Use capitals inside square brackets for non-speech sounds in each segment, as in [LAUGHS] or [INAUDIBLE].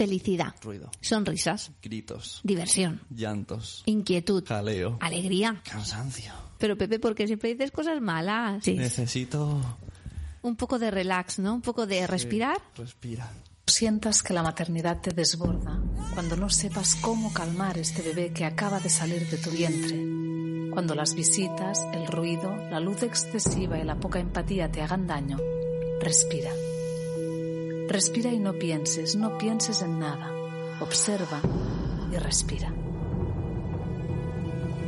Felicidad. Ruido. Sonrisas. Gritos. Diversión. Llantos. Inquietud. Jaleo. Alegría. Cansancio. Pero Pepe, ¿por qué siempre dices cosas malas? Sí. Necesito Un poco de relax, ¿no? Un poco de respirar. Respira. Sientas que la maternidad te desborda, cuando no sepas cómo calmar este bebé que acaba de salir de tu vientre, cuando las visitas, el ruido, la luz excesiva y la poca empatía te hagan daño, respira. Respira y no pienses, no pienses en nada. Observa y respira.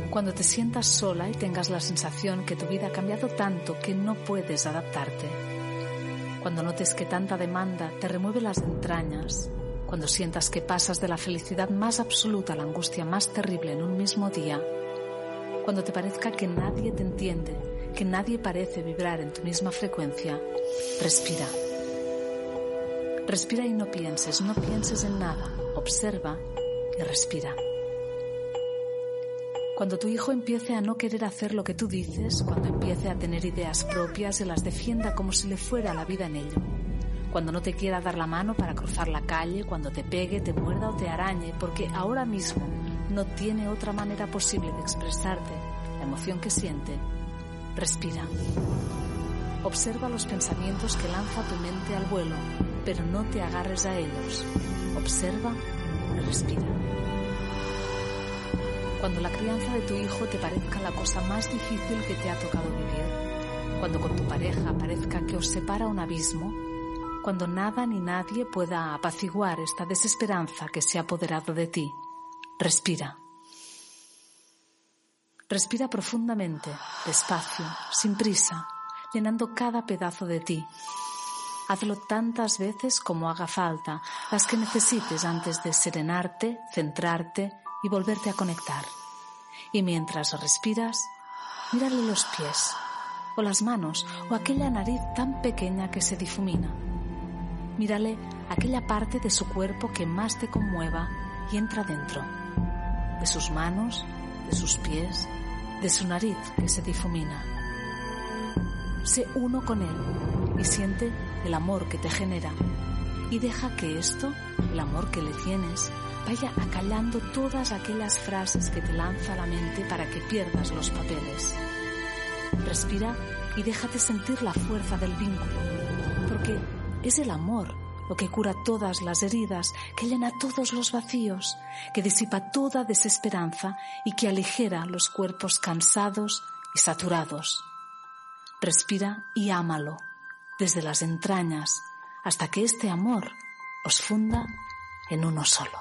Cuando te sientas sola y tengas la sensación que tu vida ha cambiado tanto que no puedes adaptarte. Cuando notes que tanta demanda te remueve las entrañas. Cuando sientas que pasas de la felicidad más absoluta a la angustia más terrible en un mismo día. Cuando te parezca que nadie te entiende, que nadie parece vibrar en tu misma frecuencia, respira. Respira y no pienses, no pienses en nada. Observa y respira. Cuando tu hijo empiece a no querer hacer lo que tú dices, cuando empiece a tener ideas propias y las defienda como si le fuera la vida en ello. Cuando no te quiera dar la mano para cruzar la calle, cuando te pegue, te muerda o te arañe, porque ahora mismo no tiene otra manera posible de expresarte la emoción que siente, respira. Observa los pensamientos que lanza tu mente al vuelo, pero no te agarres a ellos. Observa respira. Cuando la crianza de tu hijo te parezca la cosa más difícil que te ha tocado vivir, cuando con tu pareja parezca que os separa un abismo, cuando nada ni nadie pueda apaciguar esta desesperanza que se ha apoderado de ti, respira. Respira profundamente, despacio, sin prisa, llenando cada pedazo de ti. Hazlo tantas veces como haga falta, las que necesites antes de serenarte, centrarte y volverte a conectar. Y mientras respiras, mírale los pies, o las manos, o aquella nariz tan pequeña que se difumina. Mírale aquella parte de su cuerpo que más te conmueva y entra dentro. De sus manos, de sus pies, de su nariz que se difumina. Sé uno con él y siente el amor que te genera. Y deja que esto, el amor que le tienes, vaya acallando todas aquellas frases que te lanza la mente para que pierdas los papeles. Respira y déjate sentir la fuerza del vínculo, porque es el amor lo que cura todas las heridas, que llena todos los vacíos, que disipa toda desesperanza y que aligera los cuerpos cansados y saturados. Respira y ámalo, desde las entrañas, hasta que este amor os funda en uno solo.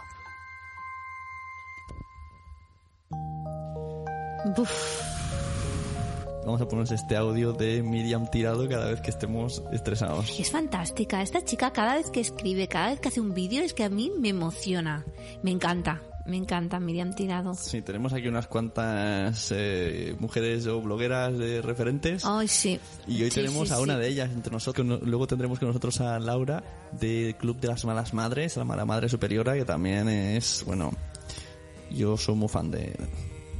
Vamos a ponernos este audio de Miriam tirado cada vez que estemos estresados. Es fantástica. Esta chica cada vez que escribe, cada vez que hace un vídeo, es que a mí me emociona. Me encanta. Me encanta Miriam Tirado. Sí, tenemos aquí unas cuantas eh, mujeres o blogueras de referentes. Ay, sí. Y hoy Sí, tenemos sí, a una sí. de ellas entre nosotros. No- Luego tendremos con nosotros a Laura del Club de las Malas Madres, la Mala Madre Superiora, que también es, bueno, yo soy muy fan de,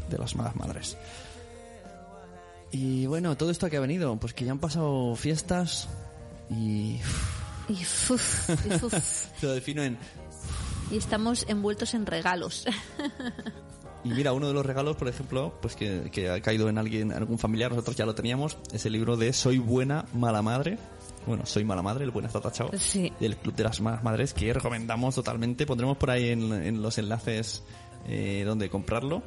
de las Malas Madres. Y bueno, todo esto que ha venido, pues que ya han pasado fiestas y Y, uf, y, uf. se [LAUGHS] lo defino en... Y estamos envueltos en regalos. Y mira, uno de los regalos, por ejemplo, pues que, que ha caído en alguien, en algún familiar, nosotros ya lo teníamos, es el libro de Soy buena, mala madre. Bueno, Soy mala madre, el buen está tachado. Sí. Del Club de las Malas Madres, que recomendamos totalmente. Pondremos por ahí en, en los enlaces eh, donde comprarlo.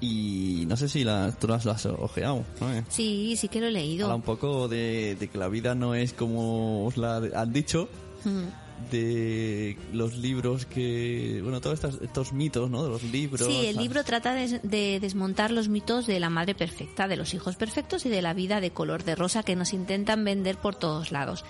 Y no sé si la, tú has, lo has ojeado, ¿no? Eh, Sí, sí que lo he leído. Habla un poco de, de que la vida no es como os la han dicho, Mm. De los libros que, bueno, todos estos, estos mitos, ¿no? De los libros. Sí, el libro trata de, de desmontar los mitos de la madre perfecta, de los hijos perfectos y de la vida de color de rosa que nos intentan vender por todos lados.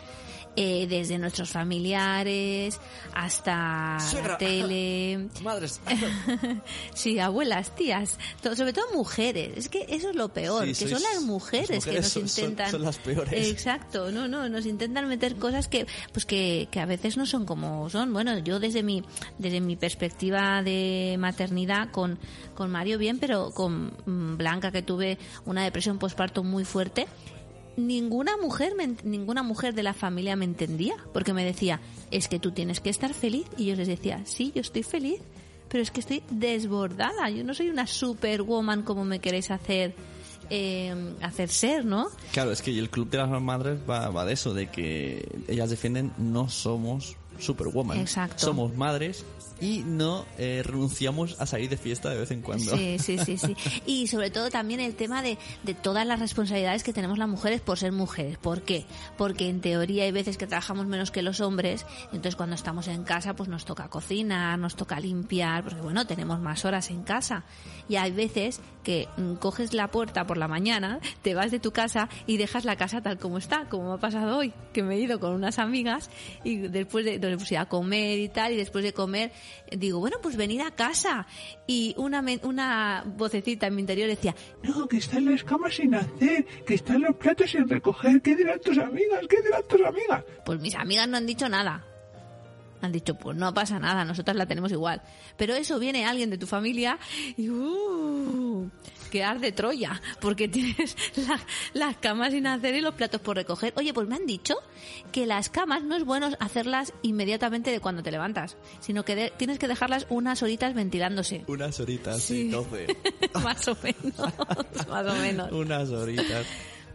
Eh, desde nuestros familiares hasta Suegra. la tele. [LAUGHS] Madres. [LAUGHS] sí, abuelas, tías, sobre todo mujeres. Es que eso es lo peor, Sí, que sois- son las mujeres, las que nos son- intentan. son las peores. Exacto, no, no, nos intentan meter cosas que, pues que, que a veces no son como son. Bueno, yo desde mi, desde mi perspectiva de maternidad con, con Mario bien, pero con mm, Blanca que tuve una depresión postparto muy fuerte. Ninguna mujer, me, ninguna mujer de la familia me entendía, porque me decía, es que tú tienes que estar feliz. Y yo les decía, sí, yo estoy feliz, pero es que estoy desbordada. Yo no soy una superwoman como me queréis hacer. Eh, hacer ser, ¿no? Claro, es que el club de las madres va, va de eso, de que ellas defienden no somos superwoman. Exacto. Somos madres y no eh, renunciamos a salir de fiesta de vez en cuando. Sí, sí, sí, sí. [LAUGHS] Y sobre todo también el tema de, de todas las responsabilidades que tenemos las mujeres por ser mujeres. ¿Por qué? Porque en teoría hay veces que trabajamos menos que los hombres, entonces cuando estamos en casa pues nos toca cocinar, nos toca limpiar, porque bueno, tenemos más horas en casa. Y hay veces que mm, coges la puerta por la mañana, te vas de tu casa y dejas la casa tal como está, como me ha pasado hoy, que me he ido con unas amigas y después de, de pues, a comer y tal, y después de comer digo, bueno, pues venir a casa. Y una, una vocecita en mi interior decía, no, que están las camas sin hacer, que están los platos sin recoger, ¿qué dirán tus amigas? ¿Qué dirán tus amigas? Pues mis amigas no han dicho nada. Han dicho, pues no pasa nada, nosotras la tenemos igual. Pero eso viene alguien de tu familia y uh, quedar de Troya, porque [LAUGHS] tienes las camas sin hacer y los platos por recoger. Oye, pues me han dicho que las camas no es bueno hacerlas inmediatamente de cuando te levantas, sino que tienes que dejarlas unas horitas ventilándose. Unas horitas, sí, doce. [LAUGHS] más o menos, [LAUGHS] más o menos. Unas horitas.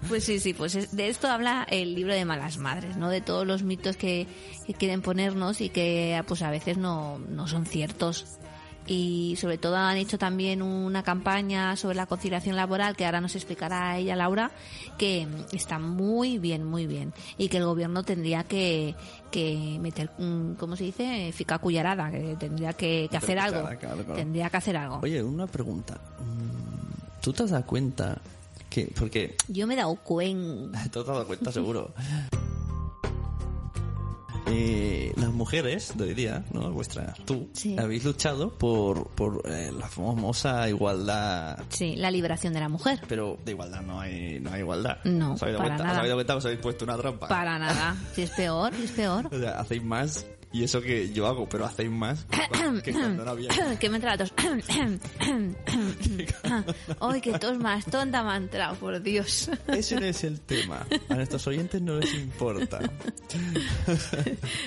Pues sí, sí, pues de esto habla el libro de Malas Madres, ¿no? De todos los mitos que, que quieren ponernos y que pues a veces no, no son ciertos. Y sobre todo han hecho también una campaña sobre la conciliación laboral que ahora nos explicará ella Laura que está muy bien muy bien. Y que el gobierno tendría que, que meter ¿cómo se dice? fica cullarada que tendría que, hacer algo. tendría que hacer algo. Oye una pregunta. Mm, ¿tú te has dado cuenta que porque yo me he dado cuenta [LAUGHS] te has dado cuenta seguro [LAUGHS] eh, las mujeres de hoy día, ¿no? Vuestra, tú, habéis luchado por, por eh, la famosa igualdad. Sí, la liberación de la mujer. Pero de igualdad no hay, no hay igualdad. No, ¿Os habéis para cuenta? nada. ¿Os habéis dado cuenta? ¿Os habéis puesto una trampa? Para nada. Si es peor, si es peor. [LAUGHS] O sea, hacéis más y eso que yo hago, pero hacéis más que cuando [COUGHS] no había. [COUGHS] que me entra la tos. [COUGHS] Ay, qué tos más tonta me ha entrado, por Dios. [LAUGHS] Ese no es el tema. A nuestros oyentes no les importa. [LAUGHS]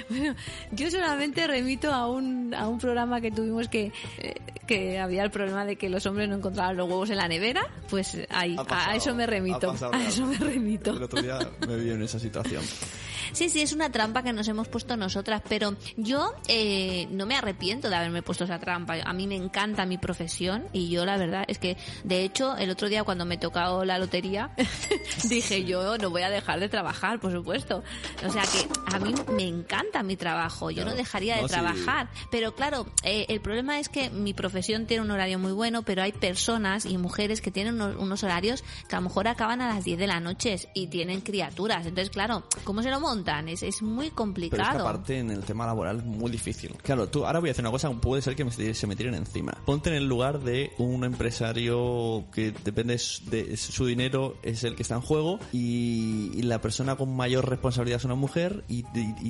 bueno, yo solamente remito a un, a un programa que tuvimos que, eh, que había el problema de que los hombres no encontraban los huevos en la nevera. Pues ahí, a eso me remito. A eso me remito. El otro día me vi en esa situación. [LAUGHS] Sí, sí, es una trampa que nos hemos puesto nosotras, pero yo eh, no me arrepiento de haberme puesto esa trampa. A mí me encanta mi profesión y yo la verdad es que, de hecho, el otro día cuando me tocó la lotería, [LAUGHS] dije yo no voy a dejar de trabajar, por supuesto. O sea que a mí me encanta mi trabajo, yo no dejaría de trabajar. Pero claro, eh, el problema es que mi profesión tiene un horario muy bueno, pero hay personas y mujeres que tienen unos, unos horarios que a lo mejor acaban a las 10 de la noche y tienen criaturas. Entonces, claro, ¿cómo se lo montan? Es, es muy complicado. Pero es que aparte en el tema laboral es muy difícil. Claro, tú ahora voy a hacer una cosa, puede ser que me, se me tiren encima. Ponte en el lugar de un empresario que depende de su dinero, es el que está en juego y, la persona con mayor responsabilidad es una mujer y,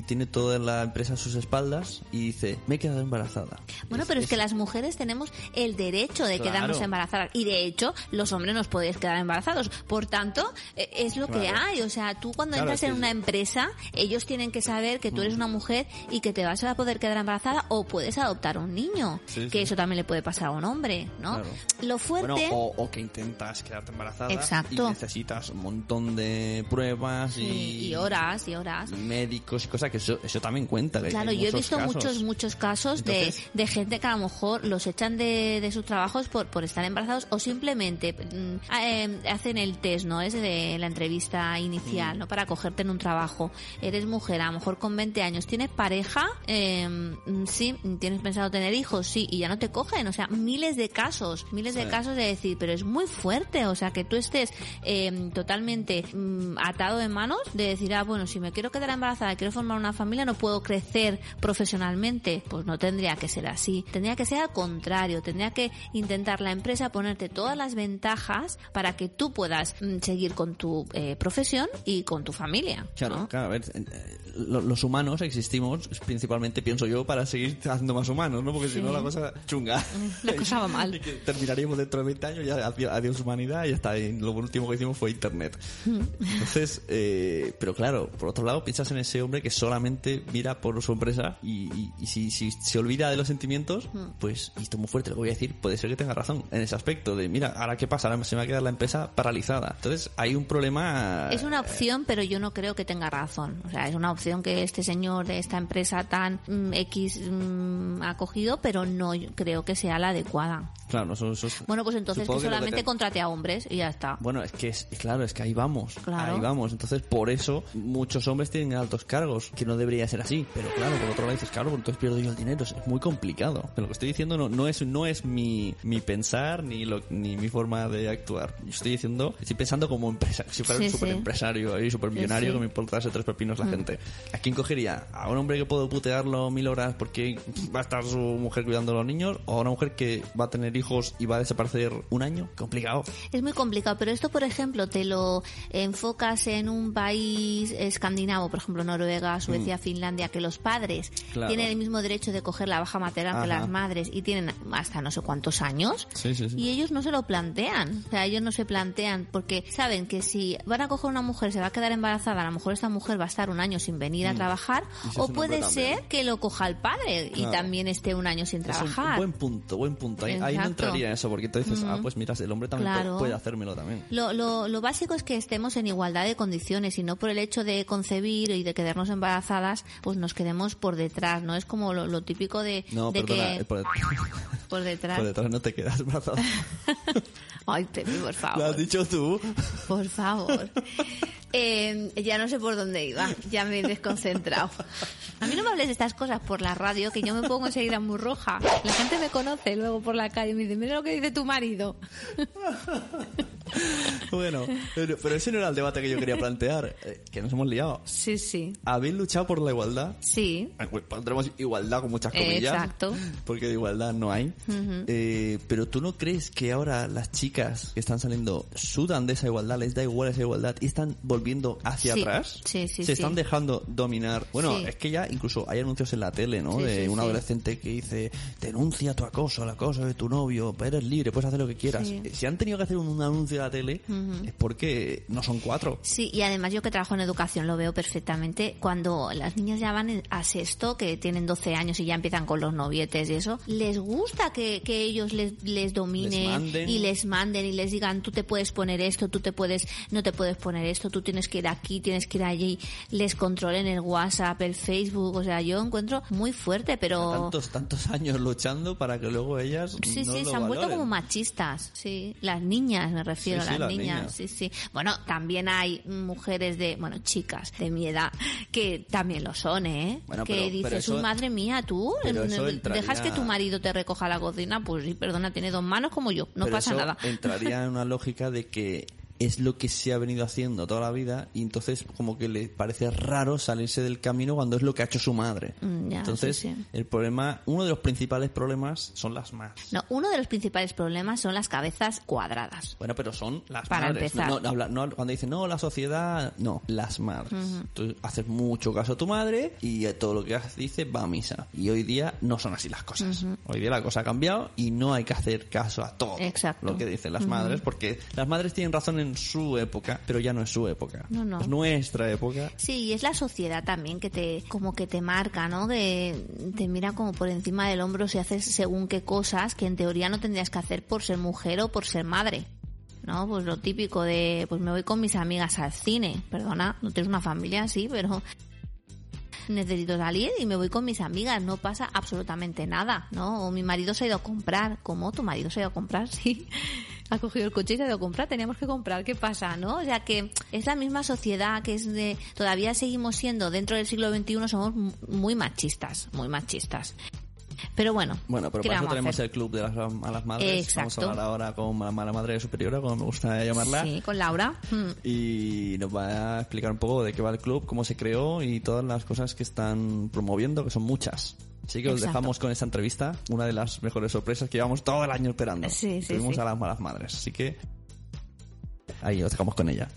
tiene toda la empresa a sus espaldas y dice, me he quedado embarazada. Bueno, pero es, que las mujeres tenemos el derecho de quedarnos embarazadas y de hecho los hombres nos podéis quedar embarazados. Por tanto, e, es lo que hay. O sea, tú cuando entras en una empresa ellos tienen que saber que tú eres una mujer y que te vas a poder quedar embarazada o puedes adoptar un niño, que eso también le puede pasar a un hombre, ¿no? Lo fuerte... o, que intentas quedarte embarazada Exacto. y necesitas un montón de pruebas y, y, horas y horas. médicos y cosas que eso, eso también cuenta. claro, yo he visto muchos, muchos casos de, de gente que a lo mejor los echan de, de sus trabajos por, por estar embarazados o simplemente mm, eh, hacen el test, ¿no? Es de la entrevista inicial, ¿no? Para cogerte en un trabajo eres mujer, a lo mejor con 20 años, tienes pareja, eh, sí, tienes pensado tener hijos, sí, y ya no te cogen, o sea, miles de casos, miles de casos de decir, pero es muy fuerte, o sea, que tú estés eh, totalmente mm, atado de manos de decir, ah, bueno, si me quiero quedar embarazada, quiero formar una familia, no puedo crecer profesionalmente, pues no tendría que ser así, tendría que ser al contrario, tendría que intentar la empresa ponerte todas las ventajas para que tú puedas mm, seguir con tu eh, profesión y con tu familia. Claro, claro ver, eh, lo- los humanos existimos principalmente, pienso yo, para seguir haciendo más humanos, ¿no? Porque si Sí. no la cosa chunga. La cosa va mal. [LAUGHS] Y que terminaríamos dentro de 20 años, ya adiós, humanidad, y. Y lo último que hicimos fue internet. Entonces, eh, pero claro, por otro lado, piensas en ese hombre que solamente mira por su empresa y, y- y si, si se olvida de los sentimientos, pues, y esto es muy fuerte lo que voy a decir, puede ser que tenga razón en ese aspecto de, mira, ahora qué pasa, ahora se me va a quedar la empresa paralizada. Entonces, hay un problema... Es una opción, pero yo no creo que tenga razón. O sea, es una opción que este señor de esta empresa tan mm, X mm, ha cogido, pero no creo que sea la adecuada. Claro, eso, eso es- Bueno, pues entonces que solamente te- contrate a hombres y ya está. Bueno, es que es, claro, es que ahí vamos. Claro. Ahí vamos. Entonces, por eso muchos hombres tienen altos cargos, que no debería ser así. Pero claro, por otro lado dices, claro, entonces pierdo yo el dinero. Es muy complicado. Pero lo que estoy diciendo no, no es, no es mi, mi pensar ni, lo, ni mi forma de actuar. Yo estoy diciendo, estoy pensando como empresa, si fuera Sí, un sí. super empresario ahí, super millonario, Sí, sí. que me importase tres pepinos la gente. ¿A quién cogería? ¿A un hombre que puedo putearlo mil horas porque va a estar su mujer cuidando a los niños? ¿O a una mujer que va a tener hijos y va a desaparecer un año? Complicado. Es muy complicado, pero esto, por ejemplo, te lo enfocas en un país escandinavo, por ejemplo, Noruega, Suecia, Finlandia, que los padres Mm. Claro. tienen el mismo derecho de coger la baja maternal que las madres y tienen hasta no sé cuántos años. Sí, sí, sí. Y ellos no se lo plantean. O sea, ellos no se plantean porque saben que si van a coger una mujer, se va a quedar embarazada, a lo mejor esta mujer va a estar un año sin venir a trabajar, Mm. Es o puede ser que lo coja el padre y Claro. también esté un año sin trabajar. buen punto, buen punto. Ahí, ahí no entraría eso, porque tú dices, ah, pues mira, el hombre también Claro. puede, hacérmelo también. Lo, lo, lo básico es que estemos en igualdad de condiciones y no por el hecho de concebir y de quedarnos embarazadas, pues nos quedemos por detrás, ¿no? Es como lo, lo típico de, No, de perdona, que por, [LAUGHS] por detrás. por detrás no te quedas embarazada. [LAUGHS] Ay, Pepe, por Lo has favor. dicho tú. Por favor. Eh, ya no sé por dónde iba, ya me he desconcentrado. A mí no me hables de estas cosas por la radio, que yo me pongo enseguida muy roja. La gente me conoce luego por la calle y me dice, mira lo que dice tu marido. [LAUGHS] Bueno, pero, pero ese no era el debate que yo quería plantear, eh, que nos hemos liado. Sí, sí. ¿Habéis luchado por la igualdad? Sí, Eh, pues Pondremos igualdad con muchas comillas. Exacto. Porque de igualdad no hay. Eh, pero tú no crees que ahora las chicas que están saliendo sudan de esa igualdad, les da igual esa igualdad y están volviendo hacia Sí. atrás? Sí, sí, Se sí. están dejando dominar. Bueno, Sí. es que ya incluso hay anuncios en la tele, ¿no? De un adolescente que dice, denuncia tu acoso, el acoso de tu novio, eres libre, puedes hacer lo que quieras. Si han tenido que hacer un anuncio la tele, es porque no son cuatro. Sí, y además yo que trabajo en educación lo veo perfectamente. Cuando las niñas ya van a sexto, que tienen 12 años y ya empiezan con los novietes y eso, les gusta que, que ellos les, les dominen Les y les manden y les digan, tú te puedes poner esto, tú te puedes, no te puedes poner esto, tú tienes que ir aquí, tienes que ir allí, les controlen el WhatsApp, el Facebook, o sea, yo encuentro muy fuerte, pero... Tantos, tantos años luchando para que luego ellas Sí, no sí, lo se han vuelto como machistas, sí. Las niñas, me refiero Sí, a sí, las las niñas, niñas. sí, sí. Bueno, también hay mujeres de, bueno, chicas de mi edad que también lo son, ¿eh? Bueno, que pero- dices, pero eso- "Uy, madre mía, tú, entraría- dejas que tu marido te recoja la cocina, pues sí, perdona, tiene dos manos como yo, no Pero pasa eso nada. entraría en una lógica de que es lo que se ha venido haciendo toda la vida y entonces como que le parece raro salirse del camino cuando es lo que ha hecho su madre. Mm, ya, entonces, sí, sí. el problema, uno de los principales problemas son las más. No, uno de los principales problemas son las cabezas cuadradas. Bueno, pero son las Para madres. empezar. No, no, habla- no, cuando dicen, no, la sociedad, no, las madres. Tú haces mucho caso a tu madre y todo lo que dice va a misa. Y hoy día no son así las cosas. Hoy día la cosa ha cambiado y no hay que hacer caso a todo Exacto. lo que dicen las madres, porque las madres tienen razón en su época, pero ya no es su época. No, no. Es nuestra época. Sí, y es la sociedad también que te, como que te marca, ¿no? Que te mira como por encima del hombro si haces según qué cosas que en teoría no tendrías que hacer por ser mujer o por ser madre. ¿No? Pues lo típico de, pues me voy con mis amigas al cine. Perdona, no tienes una familia así, pero necesito salir y me voy con mis amigas, no pasa absolutamente nada, ¿no? O mi marido se ha ido a comprar, ¿cómo? ¿Tu marido se ha ido a comprar? [LAUGHS] Sí. Ha cogido el coche y se ha ido a comprar, teníamos que comprar, ¿qué pasa, no? O sea que es la misma sociedad que es de, todavía seguimos siendo, dentro del siglo XXI somos muy machistas, muy machistas. Pero bueno, Bueno, pero ¿qué para eso tenemos el club de las malas madres. Exacto. Vamos a hablar ahora con la mala madre superiora, como me gusta llamarla. Sí, con Laura. Mm. y nos va a explicar un poco de qué va el club, cómo se creó y todas las cosas que están promoviendo, que son muchas. Así que os Exacto. dejamos con esta entrevista, una de las mejores sorpresas que llevamos todo el año esperando. Sí, sí, Tuvimos sí. a las malas madres, así que ahí os dejamos con ella.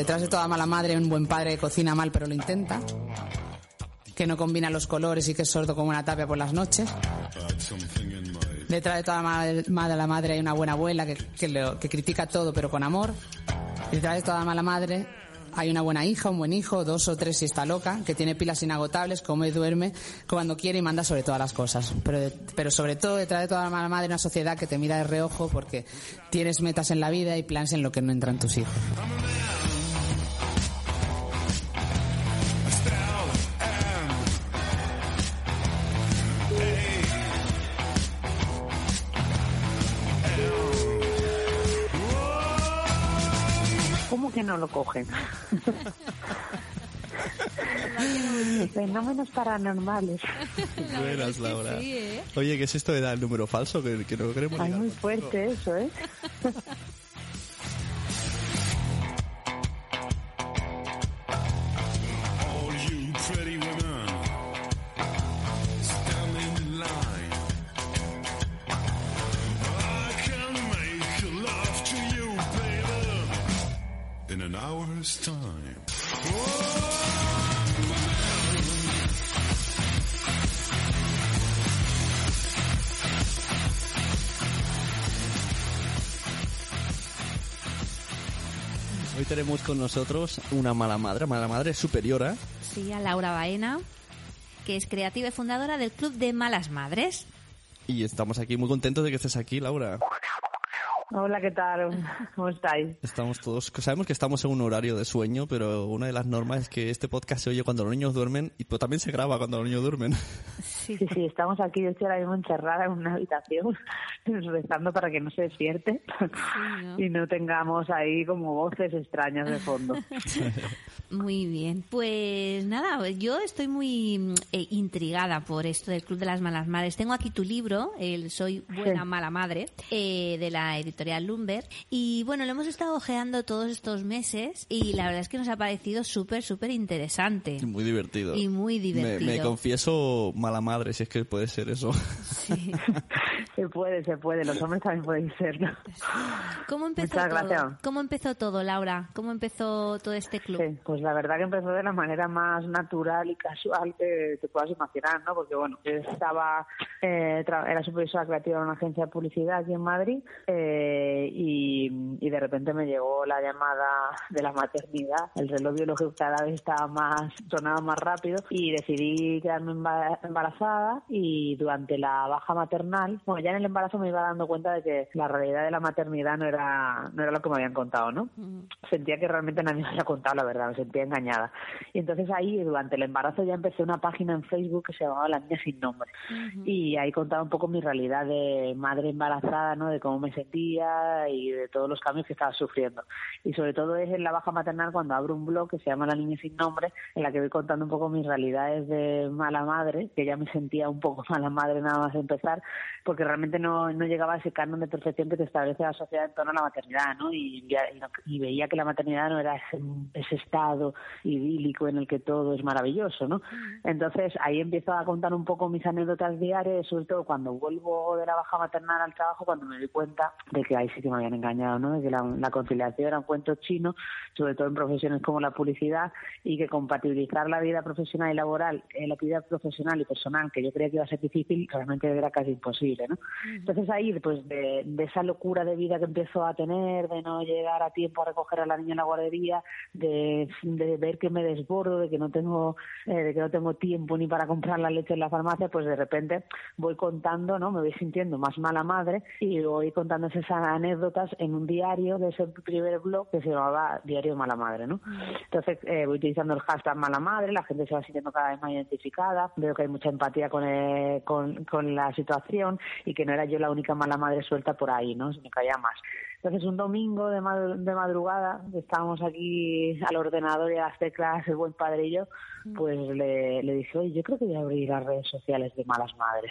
Detrás de toda mala madre un buen padre que cocina mal pero lo intenta. Que no combina los colores y que es sordo como una tapia por las noches. Detrás de toda mala madre hay una buena abuela que critica todo pero con amor. Detrás de toda mala madre hay una buena hija, un buen hijo, dos o tres si está loca, que tiene pilas inagotables, come y duerme cuando quiere y manda sobre todas las cosas. Pero, pero sobre todo detrás de toda mala madre una sociedad que te mira de reojo porque tienes metas en la vida y planes en lo que no entran tus hijos. No lo cogen? [LAUGHS] Fenómenos paranormales. Buenas, Laura. ¿eh? Oye, ¿qué es esto de dar el número falso? Que, que no queremos Ay, ligar muy fuerte eso, ¿eh? [LAUGHS] hour's time. Hoy tenemos con nosotros una mala madre, mala madre superiora. Sí, a Laura Baena, que es creativa y fundadora del Club de Malas Madres. Y estamos aquí muy contentos de que estés aquí, Laura. Hola, ¿qué tal? [LAUGHS] ¿Cómo estáis? Estamos todos, sabemos que estamos en un horario de sueño, pero una de las normas es que este podcast se oye cuando los niños duermen y pues, también se graba cuando los niños duermen. [LAUGHS] Sí. Sí, sí, estamos aquí, yo estoy ahora mismo encerrada en una habitación, [LAUGHS] rezando para que no se despierte ¿no? [LAUGHS] y no tengamos ahí como voces extrañas de fondo. [LAUGHS] Muy bien, pues nada, yo estoy muy mm, eh, intrigada por esto del Club de las Malas Madres. Tengo aquí tu libro, el Soy Buena Sí. Mala Madre, eh, de la editorial Lumber. Y bueno, lo hemos estado ojeando todos estos meses y la verdad es que nos ha parecido súper, súper interesante. Muy divertido. Y muy Me- divertido. Me, confieso mala madre, si es que puede ser eso. Sí. [LAUGHS] Se puede, se puede, los hombres también pueden serlo. ¿Cómo empezó Muchas todo? gracias. ¿Cómo empezó todo, Laura? ¿Cómo empezó todo este club? Sí, pues la verdad que empezó de la manera más natural y casual que te puedas imaginar, ¿no? Porque bueno, yo estaba, eh, era supervisora creativa en una agencia de publicidad aquí en Madrid eh, y, y de repente me llegó la llamada de la maternidad. El reloj biológico cada vez estaba más, sonaba más rápido y decidí quedarme emba- embarazada y durante la baja maternal, bueno, ya en el embarazo me iba dando cuenta de que la realidad de la maternidad no era, no era lo que me habían contado, ¿no? sentía que realmente nadie me había contado la verdad, me sentía engañada. Y entonces ahí, durante el embarazo, ya empecé una página en Facebook que se llamaba La Niña Sin Nombre. Y ahí contaba un poco mi realidad de madre embarazada, ¿no? De cómo me sentía y de todos los cambios que estaba sufriendo. Y sobre todo es en la baja maternal cuando abro un blog que se llama La Niña Sin Nombre, en la que voy contando un poco mis realidades de mala madre, que ya me sentía un poco mala madre nada más empezar, porque realmente no, no llegaba a ese canon de perfección que te establece la sociedad en torno a la maternidad, ¿no? Y, y, y veía que la maternidad no era ese, ese estado idílico en el que todo es maravilloso, ¿no? Entonces ahí empiezo a contar un poco mis anécdotas diarias, sobre todo cuando vuelvo de la baja maternal al trabajo, cuando me doy cuenta de que ahí sí que me habían engañado, ¿no? De que la, la conciliación era un cuento chino, sobre todo en profesiones como la publicidad, y que compatibilizar la vida profesional y laboral, eh, la actividad profesional y personal, que yo creía que iba a ser difícil, realmente era casi imposible, ¿no? Entonces ahí, pues de, de esa locura de vida que empiezo a tener, de no llegar a tiempo a recoger a la niña en la guardería, de, de ver que me desbordo, de que no tengo, eh, de que no tengo tiempo ni para comprar la leche en la farmacia, pues de repente voy contando, ¿no? Me voy sintiendo más mala madre y voy contando esas anécdotas en un diario de ese primer blog que se llamaba Diario Mala Madre, ¿no? Entonces eh, voy utilizando el hashtag Mala Madre, la gente se va sintiendo cada vez más identificada, veo que hay mucha empatía con, eh, con, con la situación y que no era yo la única mala madre suelta por ahí, ¿no? Sino que había más. Entonces, un domingo de, mad- de madrugada, estábamos aquí al ordenador y a las teclas, el buen padre y yo, pues le, le dije, oye, yo creo que voy a abrir las redes sociales de Malas Madres.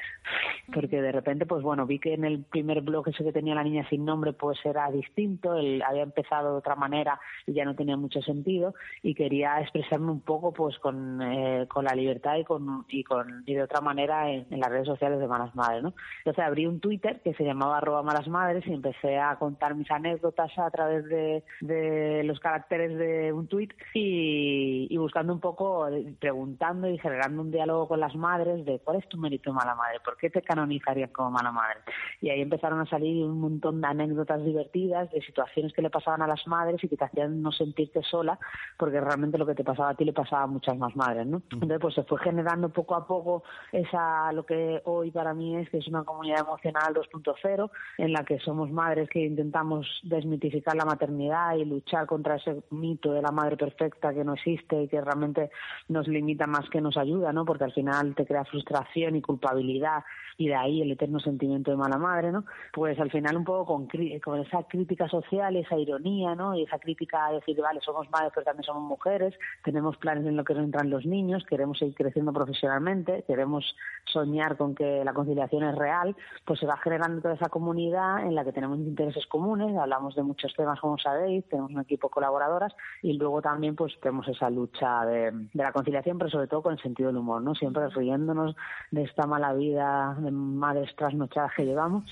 Porque de repente, pues bueno, vi que en el primer blog ese que tenía la niña sin nombre, pues era distinto, él había empezado de otra manera y ya no tenía mucho sentido y quería expresarme un poco pues con, eh, con la libertad y con, y con y de otra manera en, en las redes sociales de Malas Madres, ¿no? Entonces abrí un Twitter que se llamaba arroba Malas Madres y empecé a contar mis anécdotas a través de, de los caracteres de un tuit y, y buscando un poco, preguntando y generando un diálogo con las madres de cuál es tu mérito de mala madre, por qué te canonizarían como mala madre. Y ahí empezaron a salir un montón de anécdotas divertidas, de situaciones que le pasaban a las madres y que te hacían no sentirte sola, porque realmente lo que te pasaba a ti le pasaba a muchas más madres, ¿no? Entonces pues se fue generando poco a poco esa, lo que hoy para mí es que es una comunidad emocional 2.0, en la que somos madres que intentamos desmitificar la maternidad y luchar contra ese mito de la madre perfecta que no existe y que realmente nos limita más que nos ayuda, ¿no? Porque al final te crea frustración y culpabilidad y de ahí el eterno sentimiento de mala madre, ¿no? Pues al final un poco con, con esa crítica social, esa ironía, ¿no? Y esa crítica a decir, vale, somos madres pero también somos mujeres, tenemos planes en lo que nos entran los niños, queremos seguir creciendo profesionalmente, queremos soñar con que la conciliación es real, pues se va generando toda esa comunidad en la que tenemos intereses comunes, hablamos de muchos temas como sabéis, tenemos un equipo de colaboradoras y luego también pues tenemos esa lucha de, de la conciliación, pero sobre todo con el sentido del humor, ¿no? Siempre riéndonos de esta mala vida de madres trasnochadas que llevamos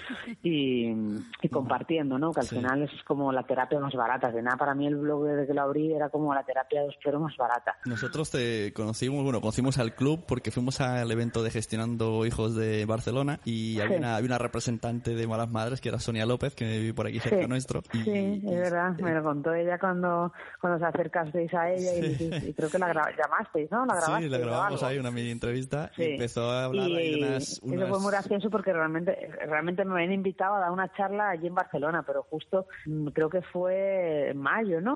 y, y compartiendo, ¿no? Que al final es como la terapia más barata. De nada, para mí el blog desde que lo abrí era como la terapia de pero más barata. Nosotros te conocimos, bueno, conocimos al club porque fuimos al evento de Gestionando Hijos de Barcelona y había, Sí. una, había una representante de Malas Madres que era Sonia López, que vive por aquí cerca Sí, nuestro. Y, Sí, es verdad, me lo contó ella cuando, cuando se acercasteis a ella y, y creo que la gra- llamasteis, ¿no? La grabasteis Sí, la grabamos ahí, una mini entrevista, Sí. y empezó a hablar Y ahí unas, Eso unas... fue muy gracioso porque realmente, realmente me habían invitado a dar una charla allí en Barcelona, pero justo mm, creo que fue en mayo, ¿no?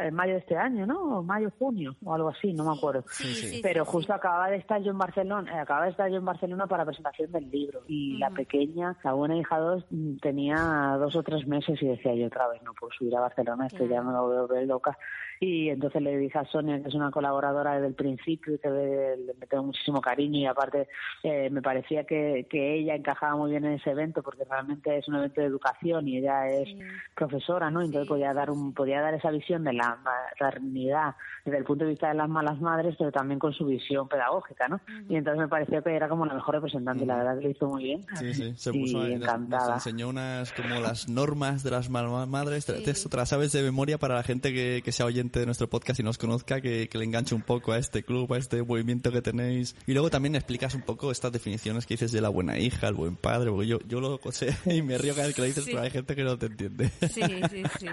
En mayo de este año, ¿no? O mayo, junio, o algo así, no me acuerdo. Sí, sí, sí, pero sí, justo acababa de estar yo en Barcelona, eh, acababa de estar yo en Barcelona para la presentación del libro y la pequeña, la buena hija 2, tenía dos o tres meses y decía yo otra vez no puedo subir a Barcelona, esto ya me lo veo loca. Y entonces le dije a Sonia, que es una colaboradora desde el principio y que le, le tengo muchísimo cariño y aparte eh, me parecía que, que ella encajaba muy bien en ese evento porque realmente es un evento de educación y ella es profesora, ¿no? Entonces podía dar un podía dar esa visión de la maternidad desde el punto de vista de las malas madres, pero también con su visión pedagógica, ¿no? Y entonces me pareció que era como la mejor representante y la verdad que lo hizo muy bien. Sí, sí, se y puso ahí, nos- nos encantada. enseñó unas, como las normas de las malas madres, te, te- te las sabes de memoria para la gente que, que sea oyente de nuestro podcast y nos conozca, que, que le enganche un poco a este club, a este movimiento que tenéis. Y luego también explicas un poco estas definiciones que dices de la buena hija, el buen padre, porque yo, yo lo sé [LAUGHS] y me río cada vez que lo dices, Sí. pero hay gente que no te entiende. Sí, sí, sí.